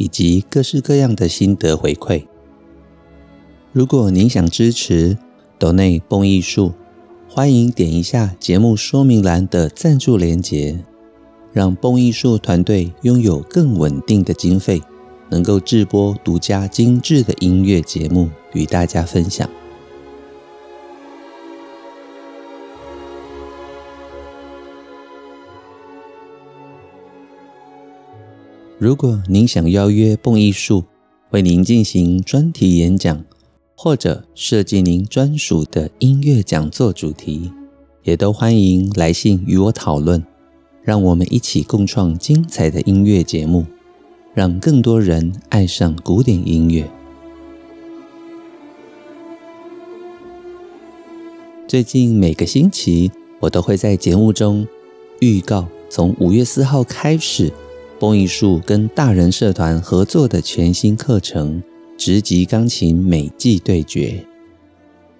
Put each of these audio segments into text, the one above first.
以及各式各样的心得回馈。如果您想支持斗内蹦艺术，欢迎点一下节目说明栏的赞助连结，让蹦艺术团队拥有更稳定的经费，能够制播独家精致的音乐节目与大家分享。如果您想邀约蹦艺术为您进行专题演讲，或者设计您专属的音乐讲座主题，也都欢迎来信与我讨论，让我们一起共创精彩的音乐节目，让更多人爱上古典音乐。最近每个星期，我都会在节目中预告，从五月四号开始。蹦艺术跟大人社团合作的全新课程《直击钢琴美技对决》，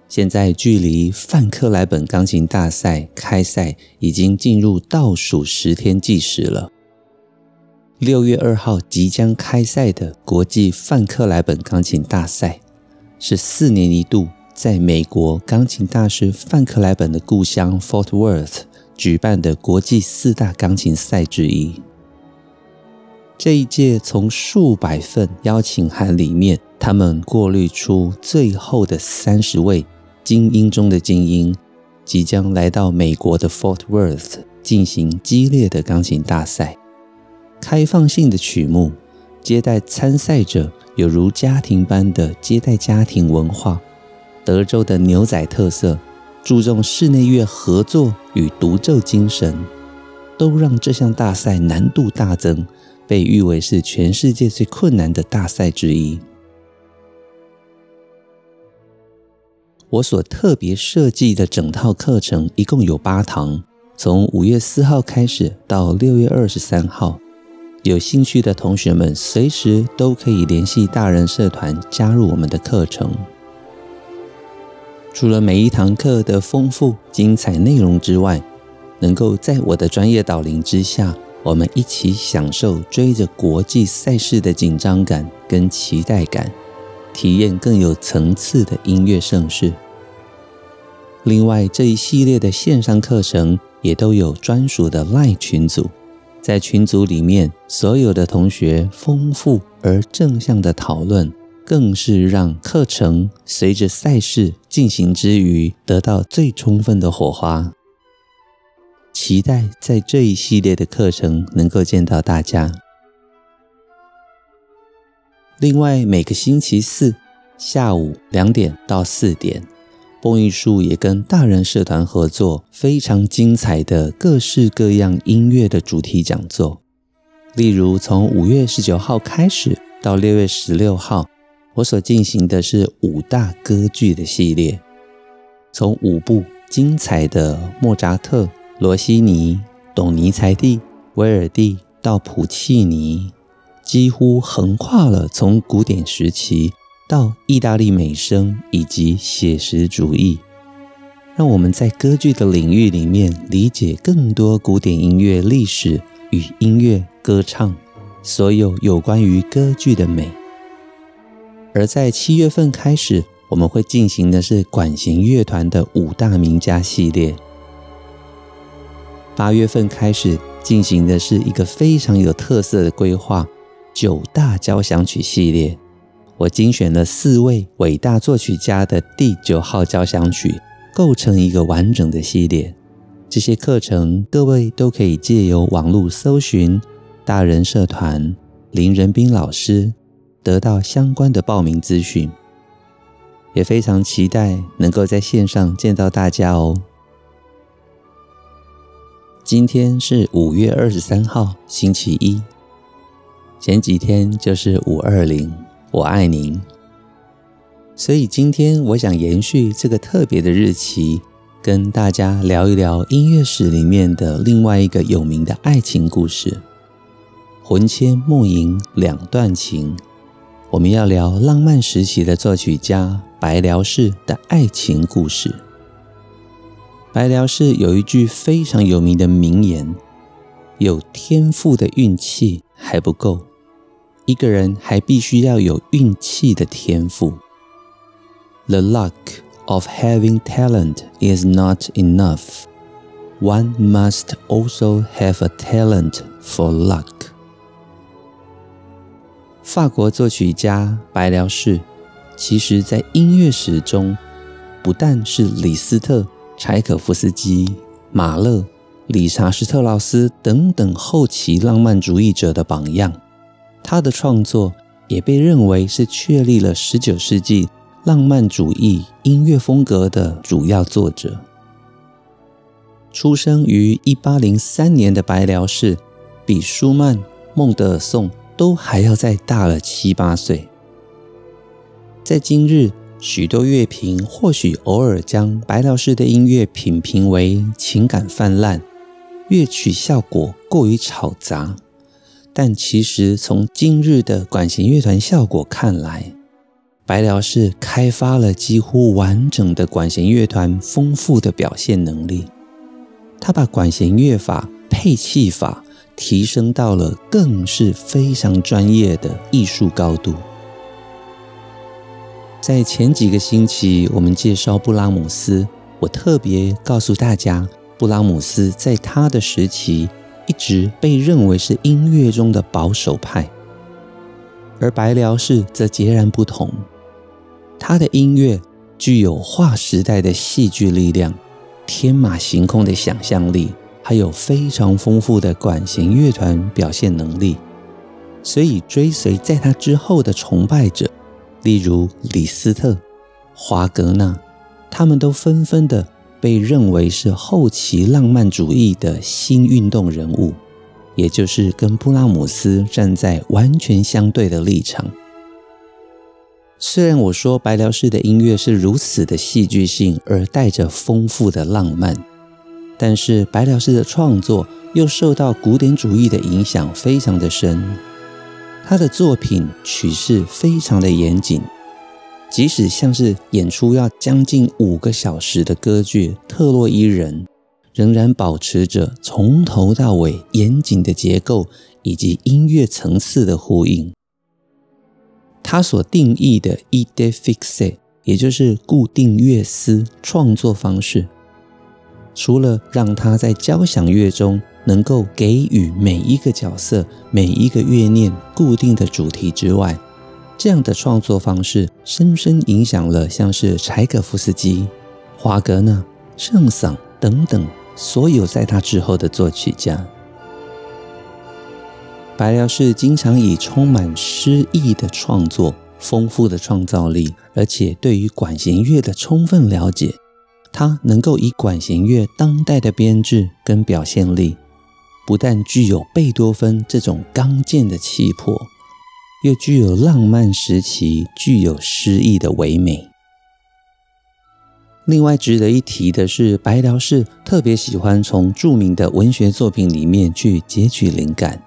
现在距离范克莱本钢琴大赛开赛已经进入倒数十天计时了。六月二号即将开赛的国际范克莱本钢琴大赛，是四年一度在美国钢琴大师范克莱本的故乡 Fort Worth 举办的国际四大钢琴赛之一。这一届从数百份邀请函里面，他们过滤出最后的三十位精英中的精英，即将来到美国的 Fort Worth 进行激烈的钢琴大赛。开放性的曲目，接待参赛者有如家庭般的接待家庭文化，德州的牛仔特色，注重室内乐合作与独奏精神，都让这项大赛难度大增。被誉为是全世界最困难的大赛之一。我所特别设计的整套课程一共有八堂，从五月四号开始到六月二十三号。有兴趣的同学们随时都可以联系大人社团加入我们的课程。除了每一堂课的丰富精彩内容之外，能够在我的专业导领之下。我们一起享受追着国际赛事的紧张感跟期待感，体验更有层次的音乐盛世。另外，这一系列的线上课程也都有专属的 LINE 群组，在群组里面，所有的同学丰富而正向的讨论，更是让课程随着赛事进行之余，得到最充分的火花。期待在这一系列的课程能够见到大家。另外，每个星期四下午两点到四点，蹦艺术也跟大人社团合作非常精彩的各式各样音乐的主题讲座。例如，从五月十九号开始到六月十六号，我所进行的是五大歌剧的系列，从五部精彩的莫扎特。罗西尼、董尼才蒂、威尔蒂到普契尼，几乎横跨了从古典时期到意大利美声以及写实主义，让我们在歌剧的领域里面理解更多古典音乐历史与音乐歌唱，所有有关于歌剧的美。而在七月份开始，我们会进行的是管弦乐团的五大名家系列。八月份开始进行的是一个非常有特色的规划——九大交响曲系列。我精选了四位伟大作曲家的第九号交响曲，构成一个完整的系列。这些课程各位都可以借由网络搜寻“大人社团林仁斌老师”，得到相关的报名资讯。也非常期待能够在线上见到大家哦。今天是五月二十三号，星期一。前几天就是五二零，我爱您。所以今天我想延续这个特别的日期，跟大家聊一聊音乐史里面的另外一个有名的爱情故事——魂牵梦萦两段情。我们要聊浪漫时期的作曲家白辽士的爱情故事。白辽士有一句非常有名的名言：“有天赋的运气还不够，一个人还必须要有运气的天赋。” The luck of having talent is not enough. One must also have a talent for luck. 法国作曲家白辽士，其实在音乐史中，不但是李斯特、柴可夫斯基、马勒、理查施特劳斯等等后期浪漫主义者的榜样，他的创作也被认为是确立了十九世纪浪漫主义音乐风格的主要作者。出生于一八零三年的白辽士，比舒曼、孟德尔颂都还要再大了七八岁。在今日，许多乐评或许偶尔将白辽士的音乐品评为情感泛滥，乐曲效果过于吵杂。但其实从今日的管弦乐团效果看来，白辽士开发了几乎完整的管弦乐团丰富的表现能力。他把管弦乐法、配器法。提升到了更是非常专业的艺术高度。在前几个星期，我们介绍布拉姆斯，我特别告诉大家，布拉姆斯在他的时期一直被认为是音乐中的保守派，而白辽士则截然不同。他的音乐具有划时代的戏剧力量，天马行空的想象力。还有非常丰富的管弦乐团表现能力，所以追随在他之后的崇拜者，例如李斯特、华格纳，他们都纷纷的被认为是后期浪漫主义的新运动人物，也就是跟布拉姆斯站在完全相对的立场。虽然我说白辽士的音乐是如此的戏剧性，而带着丰富的浪漫。但是白辽士的创作又受到古典主义的影响非常的深，他的作品曲式非常的严谨，即使像是演出要将近五个小时的歌剧《特洛伊人》，仍然保持着从头到尾严谨的结构以及音乐层次的呼应。他所定义的 idée fixe，也就是固定乐思创作方式。除了让他在交响乐中能够给予每一个角色、每一个乐念固定的主题之外，这样的创作方式深深影响了像是柴可夫斯基、华格纳、圣桑等等所有在他之后的作曲家。白辽士经常以充满诗意的创作、丰富的创造力，而且对于管弦乐的充分了解。他能够以管弦乐当代的编制跟表现力，不但具有贝多芬这种刚健的气魄，又具有浪漫时期具有诗意的唯美。另外值得一提的是，白辽士特别喜欢从著名的文学作品里面去截取灵感，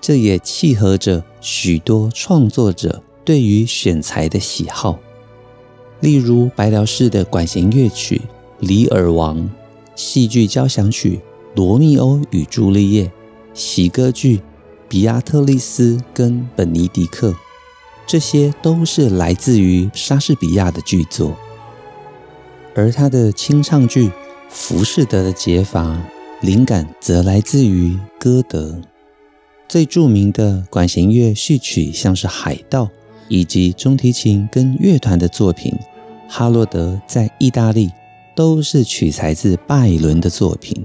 这也契合着许多创作者对于选材的喜好。例如白辽士的管弦乐曲《李尔王》、戏剧交响曲《罗密欧与朱丽叶》、喜歌剧《比亚特丽斯跟本尼迪克》，这些都是来自于莎士比亚的剧作。而他的清唱剧《浮士德的解法》，灵感则来自于歌德。最著名的管弦乐序曲像是《海盗》，以及中提琴跟乐团的作品。哈洛德在意大利都是取材自拜伦的作品。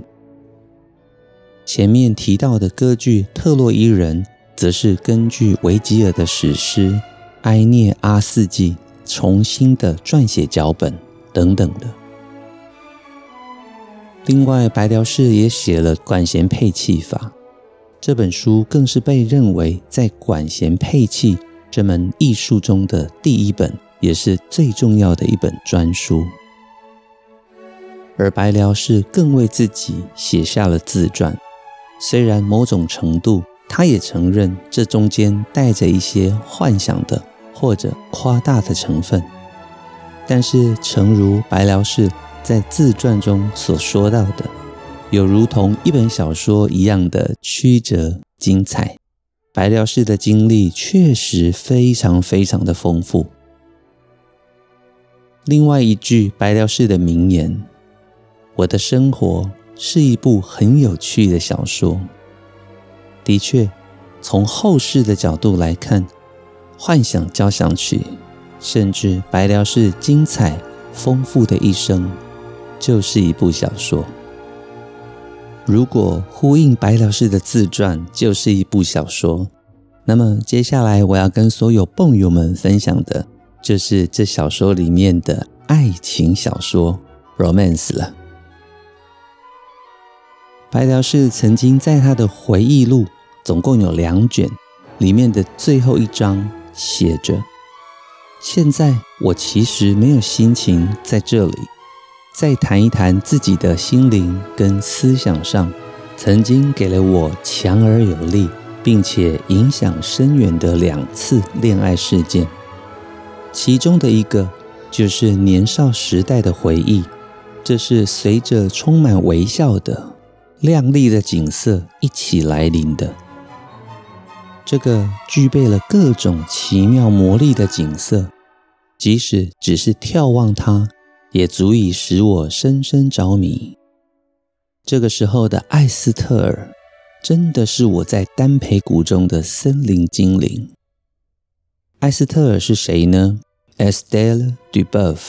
前面提到的歌剧《特洛伊人》，则是根据维吉尔的史诗《埃涅阿斯纪》重新的撰写脚本等等的。另外，白辽士也写了管弦配器法，这本书更是被认为在管弦配器这门艺术中的第一本，也是最重要的一本专书。而白辽士更为自己写下了自传，虽然某种程度，他也承认这中间带着一些幻想的或者夸大的成分，但是诚如白辽士在自传中所说到的。有如同一本小说一样的曲折精彩，白辽士的经历确实非常非常的丰富。另外一句白辽士的名言：“我的生活是一部很有趣的小说。”的确，从后世的角度来看，《幻想交响曲》甚至白辽士精彩丰富的一生，就是一部小说。如果呼应白辽士的自传就是一部小说，那么接下来我要跟所有蹦友们分享的，就是这小说里面的爱情小说 （romance） 了。白辽士曾经在他的回忆录，总共有两卷，里面的最后一章写着：“现在我其实没有心情在这里。”再谈一谈自己的心灵跟思想上，曾经给了我强而有力，并且影响深远的两次恋爱事件。其中的一个就是年少时代的回忆，这是随着充满微笑的亮丽的景色一起来临的。这个具备了各种奇妙魔力的景色，即使只是眺望它。也足以使我深深着迷。这个时候的艾斯特尔，真的是我在丹培谷中的森林精灵。艾斯特尔是谁呢？Estelle Duboeuf，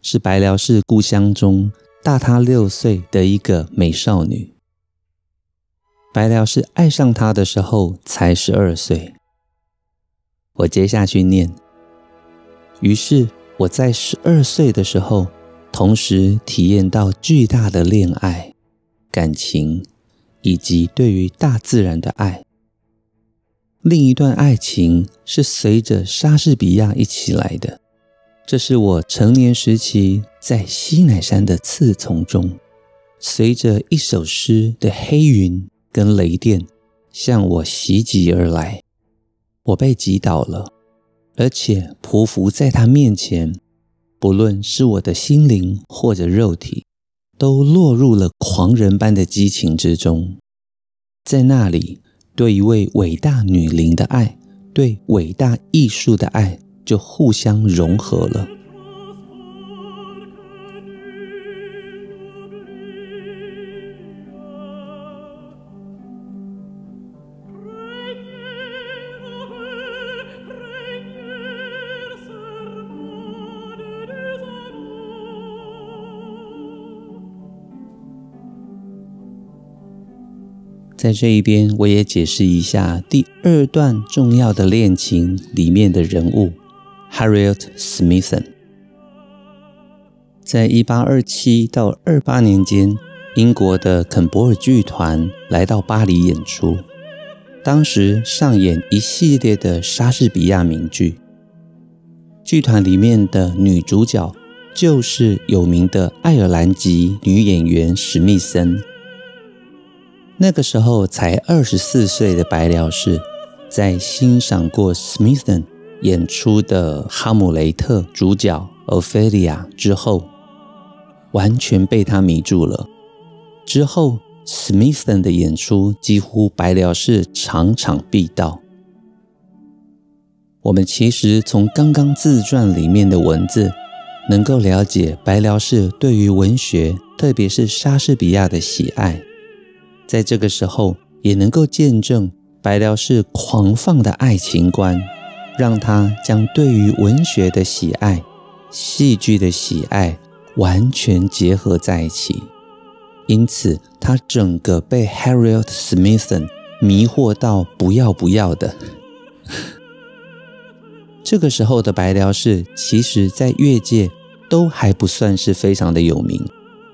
是白辽士故乡中大他六岁的一个美少女。白辽士爱上她的时候才十二岁。我接下去念，于是。我在十二岁的时候，同时体验到巨大的恋爱、感情，以及对于大自然的爱。另一段爱情是随着莎士比亚一起来的，这是我成年时期在西乃山的刺丛中，随着一首诗的黑云跟雷电向我袭击而来，我被击倒了。而且匍匐在他面前，不论是我的心灵或者肉体，都落入了狂人般的激情之中。在那里，对一位伟大女灵的爱，对伟大艺术的爱，就互相融合了。在这一边，我也解释一下第二段重要的恋情里面的人物 Harriet Smithson。在一八二七到二八年间，英国的肯博尔剧团来到巴黎演出，当时上演一系列的莎士比亚名剧。剧团里面的女主角就是有名的爱尔兰籍女演员史密森。那个时候才二十四岁的白辽士，在欣赏过 Smithson 演出的《哈姆雷特》主角 Ophelia 之后，完全被他迷住了。之后，Smithson 的演出几乎白辽士场场必到。我们其实从刚刚自传里面的文字，能够了解白辽士对于文学，特别是莎士比亚的喜爱。在这个时候，也能够见证白辽士狂放的爱情观，让他将对于文学的喜爱、戏剧的喜爱完全结合在一起。因此，他整个被 Harriet Smithson 迷惑到不要不要的。这个时候的白辽士，其实在乐界都还不算是非常的有名，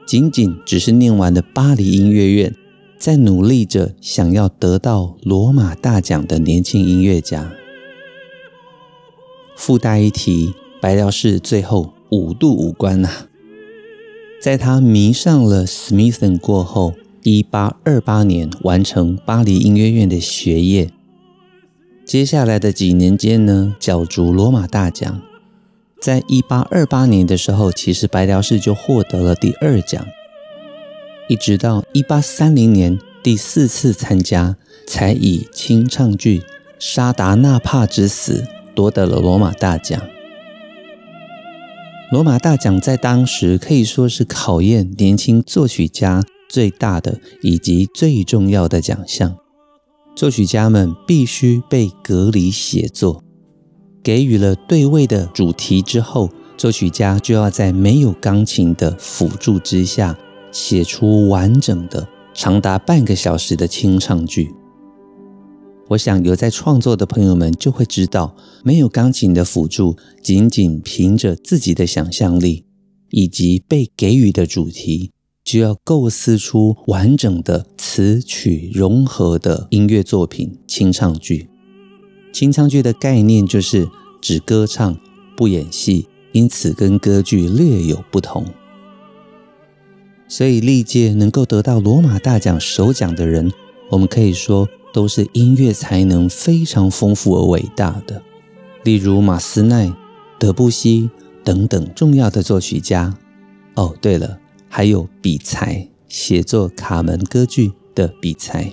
仅仅只是念完了巴黎音乐院。在努力着想要得到罗马大奖的年轻音乐家。附带一提，白辽士最后五度五关啊！在他迷上了 Smithson 过后，一八二八年完成巴黎音乐院的学业。接下来的几年间呢，角逐罗马大奖。在一八二八年的时候，其实白辽士就获得了第二奖。一直到一八三零年第四次参加，才以清唱剧《沙达纳帕之死》夺得了罗马大奖。罗马大奖在当时可以说是考验年轻作曲家最大的以及最重要的奖项。作曲家们必须被隔离写作，给予了对位的主题之后，作曲家就要在没有钢琴的辅助之下，写出完整的长达半个小时的清唱剧。我想有在创作的朋友们就会知道，没有钢琴的辅助，仅仅凭着自己的想象力以及被给予的主题，就要构思出完整的词曲融合的音乐作品——清唱剧。清唱剧的概念就是只歌唱不演戏，因此跟歌剧略有不同。所以历届能够得到罗马大奖首奖的人，我们可以说。都是音乐才能非常丰富而伟大的，例如马斯奈、德布西等等重要的作曲家。哦，对了，还有比才，写作《卡门》歌剧的比才。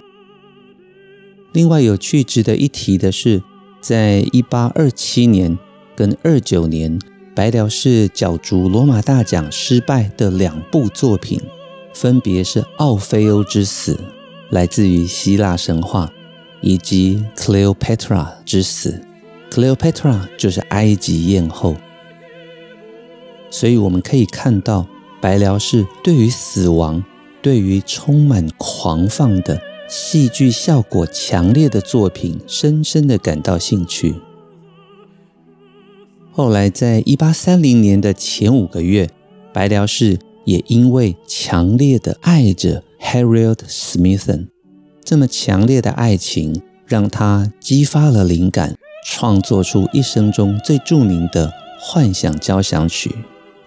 另外有趣值得一提的是，在一八二七年跟二九年，白辽士角逐罗马大奖失败的两部作品，分别是《奥菲欧之死》。来自于希腊神话，以及 Cleopatra 之死，Cleopatra 就是埃及艳后，所以我们可以看到白辽士对于死亡，对于充满狂放的戏剧效果强烈的作品，深深的感到兴趣。后来，在一八三零年的前五个月，白辽士也因为强烈的爱着。Harriet Smithson 这么强烈的爱情，让他激发了灵感，创作出一生中最著名的幻想交响曲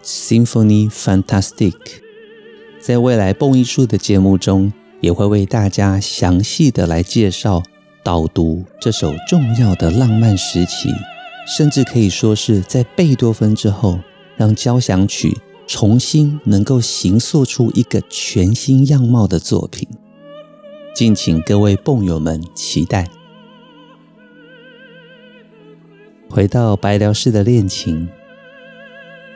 《Symphony Fantastic》。在未来蹦艺术的节目中，也会为大家详细的来介绍导读这首重要的浪漫时期，甚至可以说是在贝多芬之后，让交响曲。重新能够形塑出一个全新样貌的作品，敬请各位蹦友们期待。回到白辽士的恋情，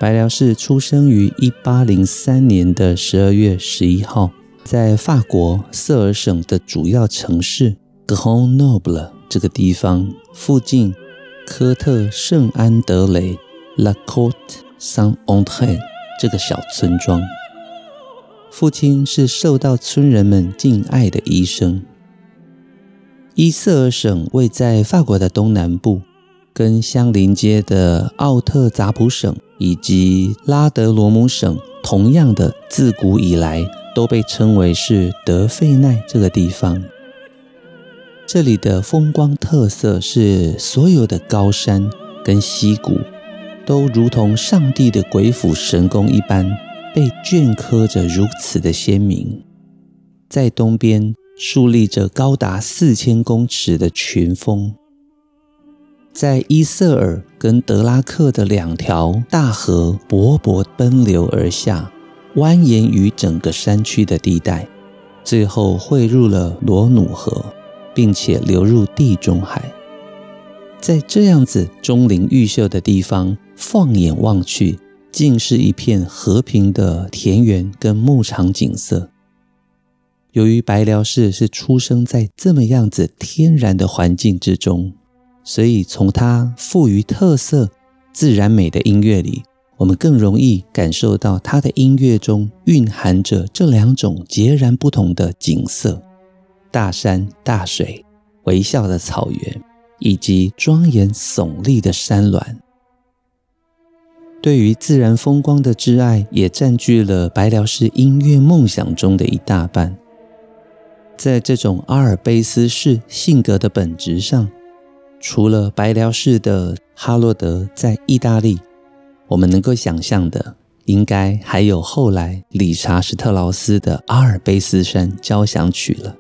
白辽士出生于一八零三年的十二月十一号，在法国瑟尔省的主要城市 Grenoble 这个地方附近科特圣安德雷 La Côte Saint-André。这个小村庄，父亲是受到村人们敬爱的医生。伊瑟尔省位在法国的东南部，跟相邻接的奥特扎普省以及拉德罗姆省，同样的自古以来都被称为是德费奈这个地方。这里的风光特色是所有的高山跟溪谷。都如同上帝的鬼斧神工一般，被镌刻着如此的鲜明。在东边竖立着高达四千公尺的群峰，在伊瑟尔跟德拉克的两条大河勃勃奔流而下，蜿蜒于整个山区的地带，最后汇入了罗努河，并且流入地中海。在这样子钟灵毓秀的地方，放眼望去，尽是一片和平的田园跟牧场景色。由于白辽士是出生在这么样子天然的环境之中，所以从他富于特色、自然美的音乐里，我们更容易感受到他的音乐中蕴含着这两种截然不同的景色：大山大水、微笑的草原。以及庄严耸立的山峦，对于自然风光的挚爱也占据了白辽士音乐梦想中的一大半。在这种阿尔卑斯式性格的本质上，除了白辽士的哈洛德在意大利，我们能够想象的，应该还有后来理查·史特劳斯的《阿尔卑斯山交响曲》了。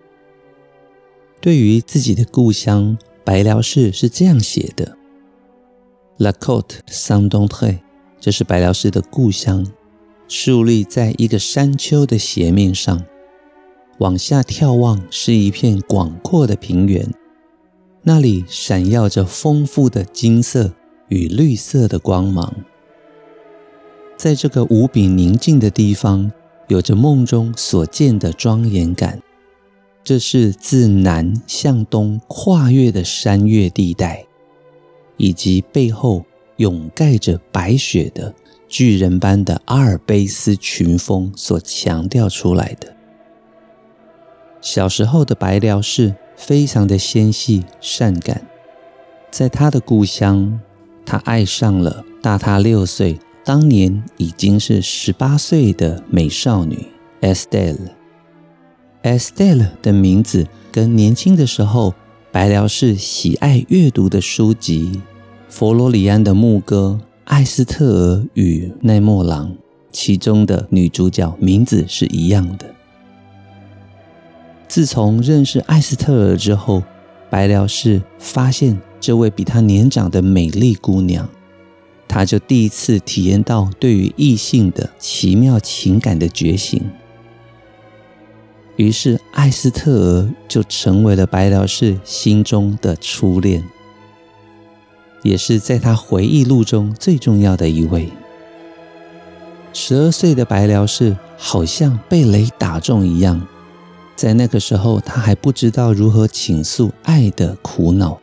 对于自己的故乡，白辽士是这样写的：“La Côte Saint-André，这是白辽士的故乡，竖立在一个山丘的斜面上。”往下眺望，是一片广阔的平原，那里闪耀着丰富的金色与绿色的光芒。在这个无比宁静的地方，有着梦中所见的庄严感。这是自南向东跨越的山岳地带，以及背后涌盖着白雪的巨人般的阿尔卑斯群峰所强调出来的。小时候的白辽士非常的纤细善感，在他的故乡，他爱上了大他六岁、当年已经是十八岁的美少女 Estelle。Estelle 的名字跟年轻的时候白辽士喜爱阅读的书籍《佛罗里安的牧歌》《艾斯特尔与奈莫朗》其中的女主角名字是一样的。自从认识艾斯特尔之后，白辽士发现这位比他年长的美丽姑娘，他就第一次体验到对于异性的奇妙情感的觉醒。于是，艾斯特尔就成为了白辽士心中的初恋，也是在他回忆录中最重要的一位。十二岁的白辽士好像被雷打中一样。在那个时候，他还不知道如何倾诉爱的苦恼。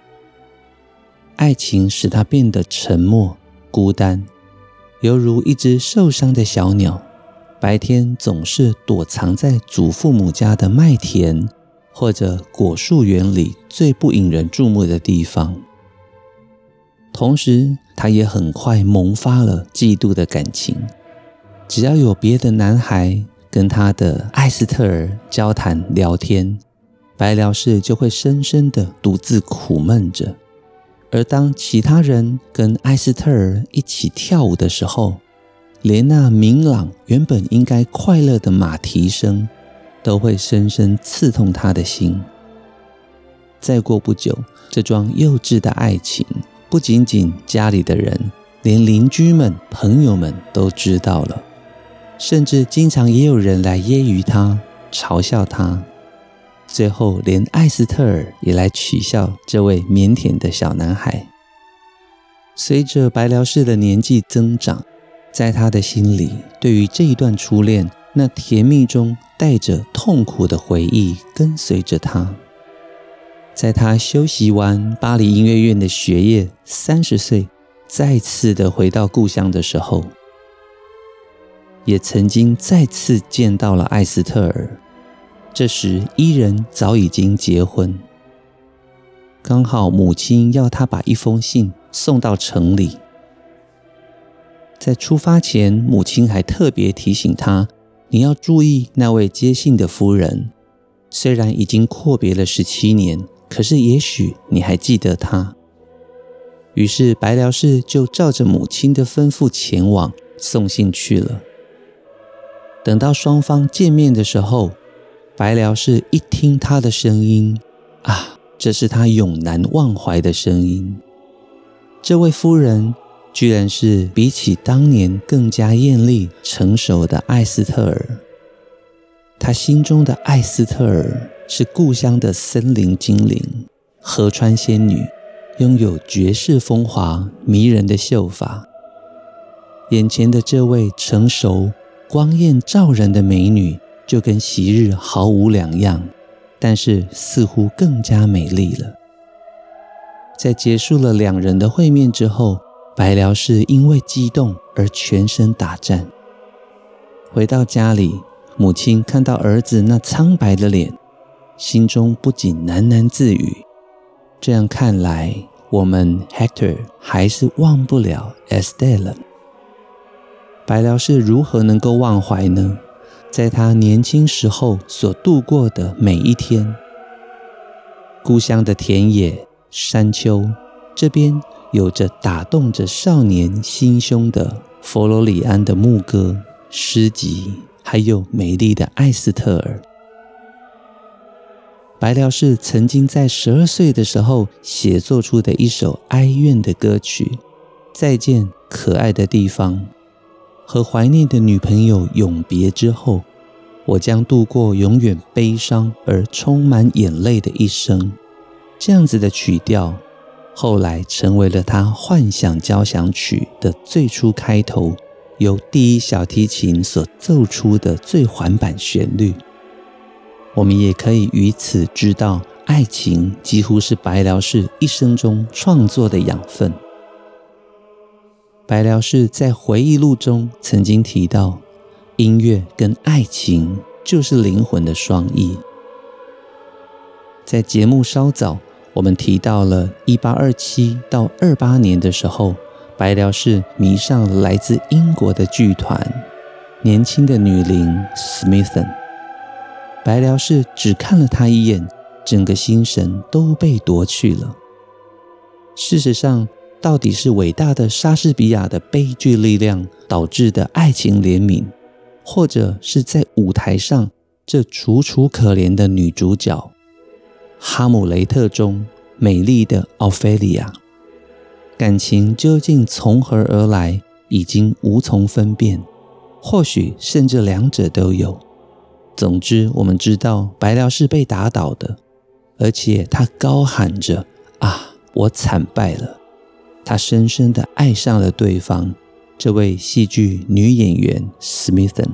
爱情使他变得沉默、孤单，犹如一只受伤的小鸟。白天总是躲藏在祖父母家的麦田或者果树园里最不引人注目的地方。同时，他也很快萌发了嫉妒的感情。只要有别的男孩，跟他的艾斯特尔交谈聊天，白辽士就会深深的独自苦闷着。而当其他人跟艾斯特尔一起跳舞的时候，连那明朗原本应该快乐的马蹄声，都会深深刺痛他的心。再过不久，这桩幼稚的爱情，不仅仅家里的人，连邻居们、朋友们都知道了。甚至经常也有人来揶揄他、嘲笑他，最后连艾斯特尔也来取笑这位腼腆的小男孩。随着白辽士的年纪增长，在他的心里，对于这一段初恋，那甜蜜中带着痛苦的回忆跟随着他。在他修习完巴黎音乐院的学业，三十岁再次的回到故乡的时候。也曾经再次见到了艾斯特尔，这时伊人早已经结婚。刚好母亲要他把一封信送到城里，在出发前，母亲还特别提醒他：“你要注意那位接信的夫人，虽然已经阔别了十七年，可是也许你还记得她。”于是白辽士就照着母亲的吩咐前往送信去了。等到双方见面的时候，白辽士一听他的声音，啊，这是他永难忘怀的声音。这位夫人居然是比起当年更加艳丽成熟的艾斯特尔。他心中的艾斯特尔是故乡的森林精灵、河川仙女，拥有绝世风华、迷人的秀发。眼前的这位成熟。光艳照人的美女，就跟昔日毫无两样，但是似乎更加美丽了。在结束了两人的会面之后，白辽士因为激动而全身打颤。回到家里，母亲看到儿子那苍白的脸，心中不禁喃喃自语：这样看来，我们 Hector 还是忘不了 Estelle。白辽是如何能够忘怀呢？在他年轻时候所度过的每一天。故乡的田野、山丘，这边有着打动着少年心胸的佛罗里安的牧歌、诗集，还有美丽的艾斯特尔。白辽士曾经在十二岁的时候写作出的一首哀怨的歌曲《再见，可爱的地方》。和怀念的女朋友永别之后，我将度过永远悲伤而充满眼泪的一生。这样子的曲调，后来成为了他幻想交响曲的最初开头，由第一小提琴所奏出的最缓板旋律。我们也可以于此知道，爱情几乎是白辽士一生中创作的养分。白辽士在回忆录中曾经提到，音乐跟爱情就是灵魂的双翼。在节目稍早，我们提到了1827到28年的时候，白辽士迷上了来自英国的剧团，年轻的女伶 Smithson。白辽士只看了她一眼，整个心神都被夺去了。事实上，到底是伟大的莎士比亚的悲剧力量导致的爱情怜悯，或者是在舞台上这楚楚可怜的女主角《哈姆雷特》中美丽的奥菲利亚，感情究竟从何而来，已经无从分辨，或许甚至两者都有。总之，我们知道白辽士被打倒的，而且他高喊着：“啊，我惨败了。”他深深的爱上了对方，这位戏剧女演员 Smithson。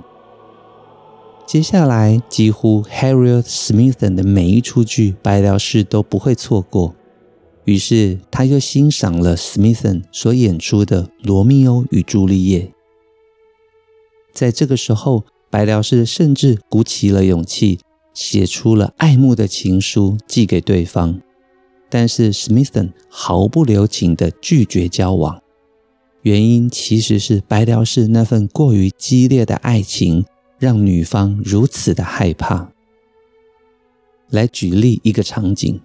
接下来，几乎 Harriet Smithson 的每一出剧，白辽士都不会错过。于是，他又欣赏了 Smithson 所演出的《罗密欧与朱丽叶》。在这个时候，白辽士甚至鼓起了勇气，写出了爱慕的情书寄给对方。但是 Smithson 毫不留情地拒绝交往，原因其实是白辽士那份过于激烈的爱情让女方如此的害怕。来举例一个场景：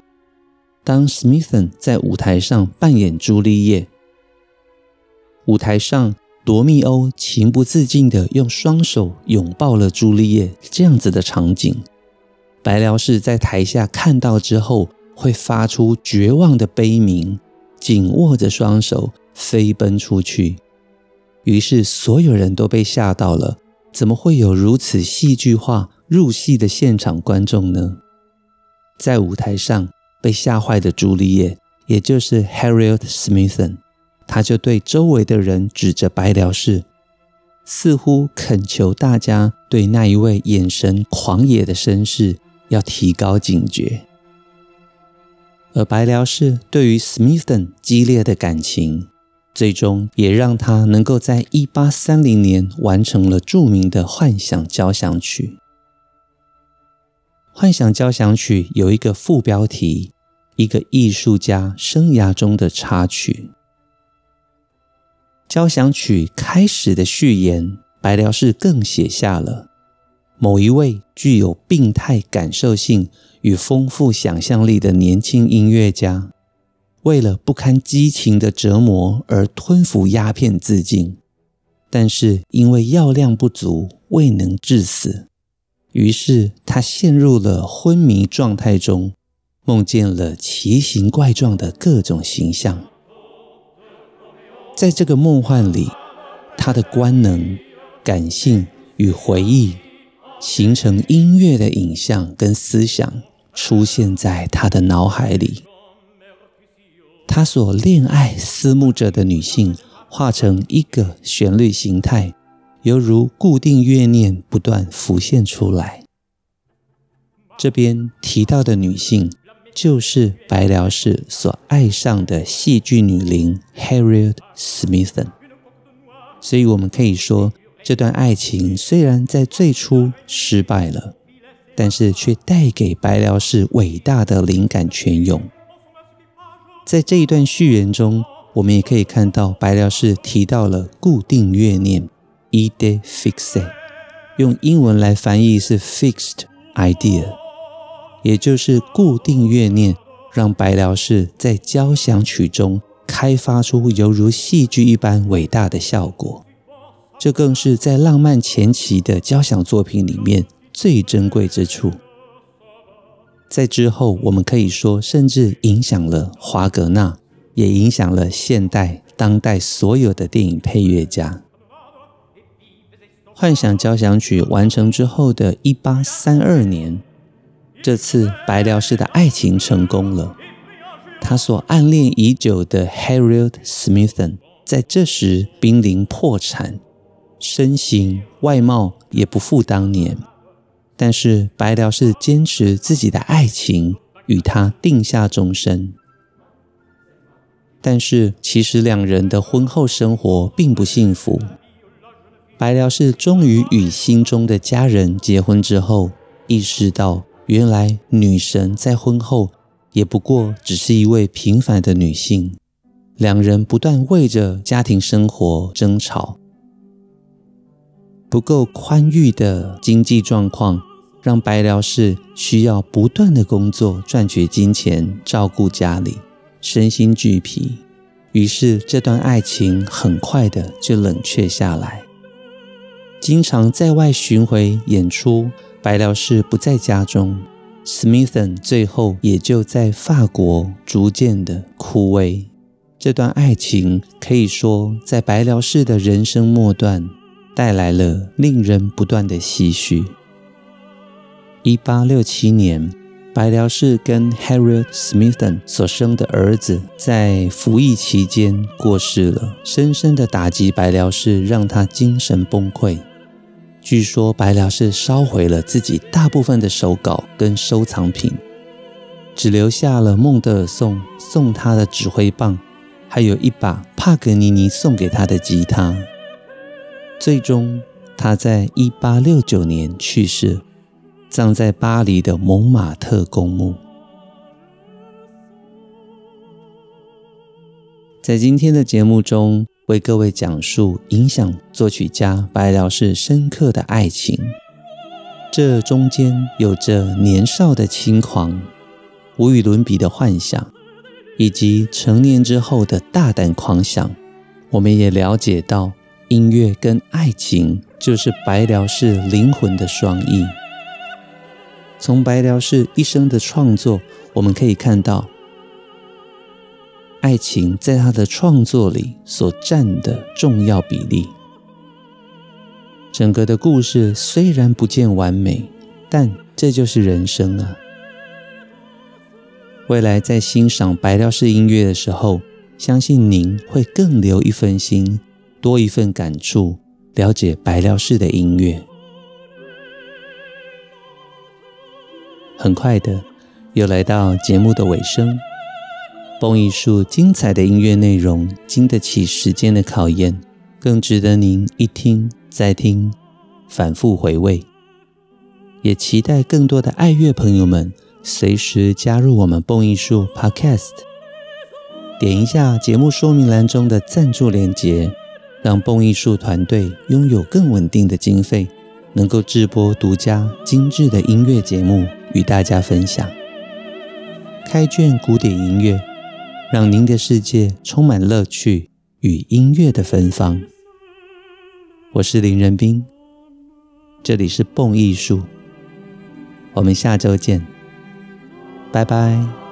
当 Smithson 在舞台上扮演朱丽叶，舞台上罗密欧情不自禁地用双手拥抱了朱丽叶，这样子的场景，白辽士在台下看到之后。会发出绝望的悲鸣，紧握着双手飞奔出去。于是所有人都被吓到了，怎么会有如此戏剧化入戏的现场观众呢？在舞台上被吓坏的朱丽叶，也就是 Harriet Smithson，他就对周围的人指着白辽士，似乎恳求大家对那一位眼神狂野的绅士要提高警觉。而白辽士对于 Smithson 激烈的感情，最终也让他能够在一八三零年完成了著名的《幻想交响曲》。《幻想交响曲》有一个副标题：“一个艺术家生涯中的插曲。”交响曲开始的序言，白辽士更写下了某一位具有病态感受性。与丰富想象力的年轻音乐家，为了不堪激情的折磨而吞服鸦片自尽，但是因为药量不足，未能致死。于是他陷入了昏迷状态中，梦见了奇形怪状的各种形象。在这个梦幻里，他的官能、感性与回忆，形成音乐的影像跟思想。出现在他的脑海里，他所恋爱思慕着的女性化成一个旋律形态，犹如固定乐念不断浮现出来。这边提到的女性，就是白辽士所爱上的戏剧女伶 Harriet Smithson。所以，我们可以说，这段爱情虽然在最初失败了。但是却带给白辽士伟大的灵感泉涌。在这一段序言中，我们也可以看到白辽士提到了固定乐念 （ide fixe，用英文来翻译是 fixed idea，也就是固定乐念，让白辽士在交响曲中开发出犹如戏剧一般伟大的效果。这更是在浪漫前期的交响作品里面最珍贵之处。在之后，我们可以说，甚至影响了华格纳，也影响了现代、当代所有的电影配乐家。幻想交响曲完成之后的一八三二年，这次白辽士的爱情成功了。他所暗恋已久的 Harriet Smithson 在这时濒临破产。身形外貌也不复当年，但是白辽士坚持自己的爱情，与他定下终身。但是其实两人的婚后生活并不幸福。白辽士终于与心中的家人结婚之后，意识到原来女神在婚后也不过只是一位平凡的女性。两人不断为着家庭生活争吵。不够宽裕的经济状况，让白辽士需要不断的工作赚取金钱，照顾家里，身心俱疲。于是，这段爱情很快的就冷却下来。经常在外巡回演出，白辽士不在家中，Smithson 最后也就在法国逐渐的枯萎。这段爱情可以说，在白辽士的人生末段。带来了令人不断的唏嘘。一八六七年，白辽士跟 Harriet Smithson 所生的儿子在服役期间过世了，深深的打击白辽士，让他精神崩溃。据说白辽士烧毁了自己大部分的手稿跟收藏品，只留下了孟德尔颂送他的指挥棒，还有一把帕格尼尼送给他的吉他。最终，他在一八六九年去世，葬在巴黎的蒙马特公墓。在今天的节目中，为各位讲述影响作曲家白辽士深刻的爱情。这中间有着年少的轻狂、无与伦比的幻想，以及成年之后的大胆狂想。我们也了解到。音乐跟爱情就是白辽士灵魂的双翼。从白辽士一生的创作，我们可以看到，爱情在他的创作里所占的重要比例。整个的故事虽然不见完美，但这就是人生啊！未来在欣赏白辽士音乐的时候，相信您会更留一份心。多一份感触，了解白辽士的音乐。很快的，又来到节目的尾声。蹦艺术精彩的音乐内容，经得起时间的考验，更值得您一听再听，反复回味。也期待更多的爱乐朋友们随时加入我们蹦艺术 Podcast，点一下节目说明栏中的赞助链接。让蹦艺术团队拥有更稳定的经费，能够制播独家精致的音乐节目与大家分享。开卷古典音乐，让您的世界充满乐趣与音乐的芬芳。我是林仁斌，这里是蹦艺术，我们下周见，拜拜。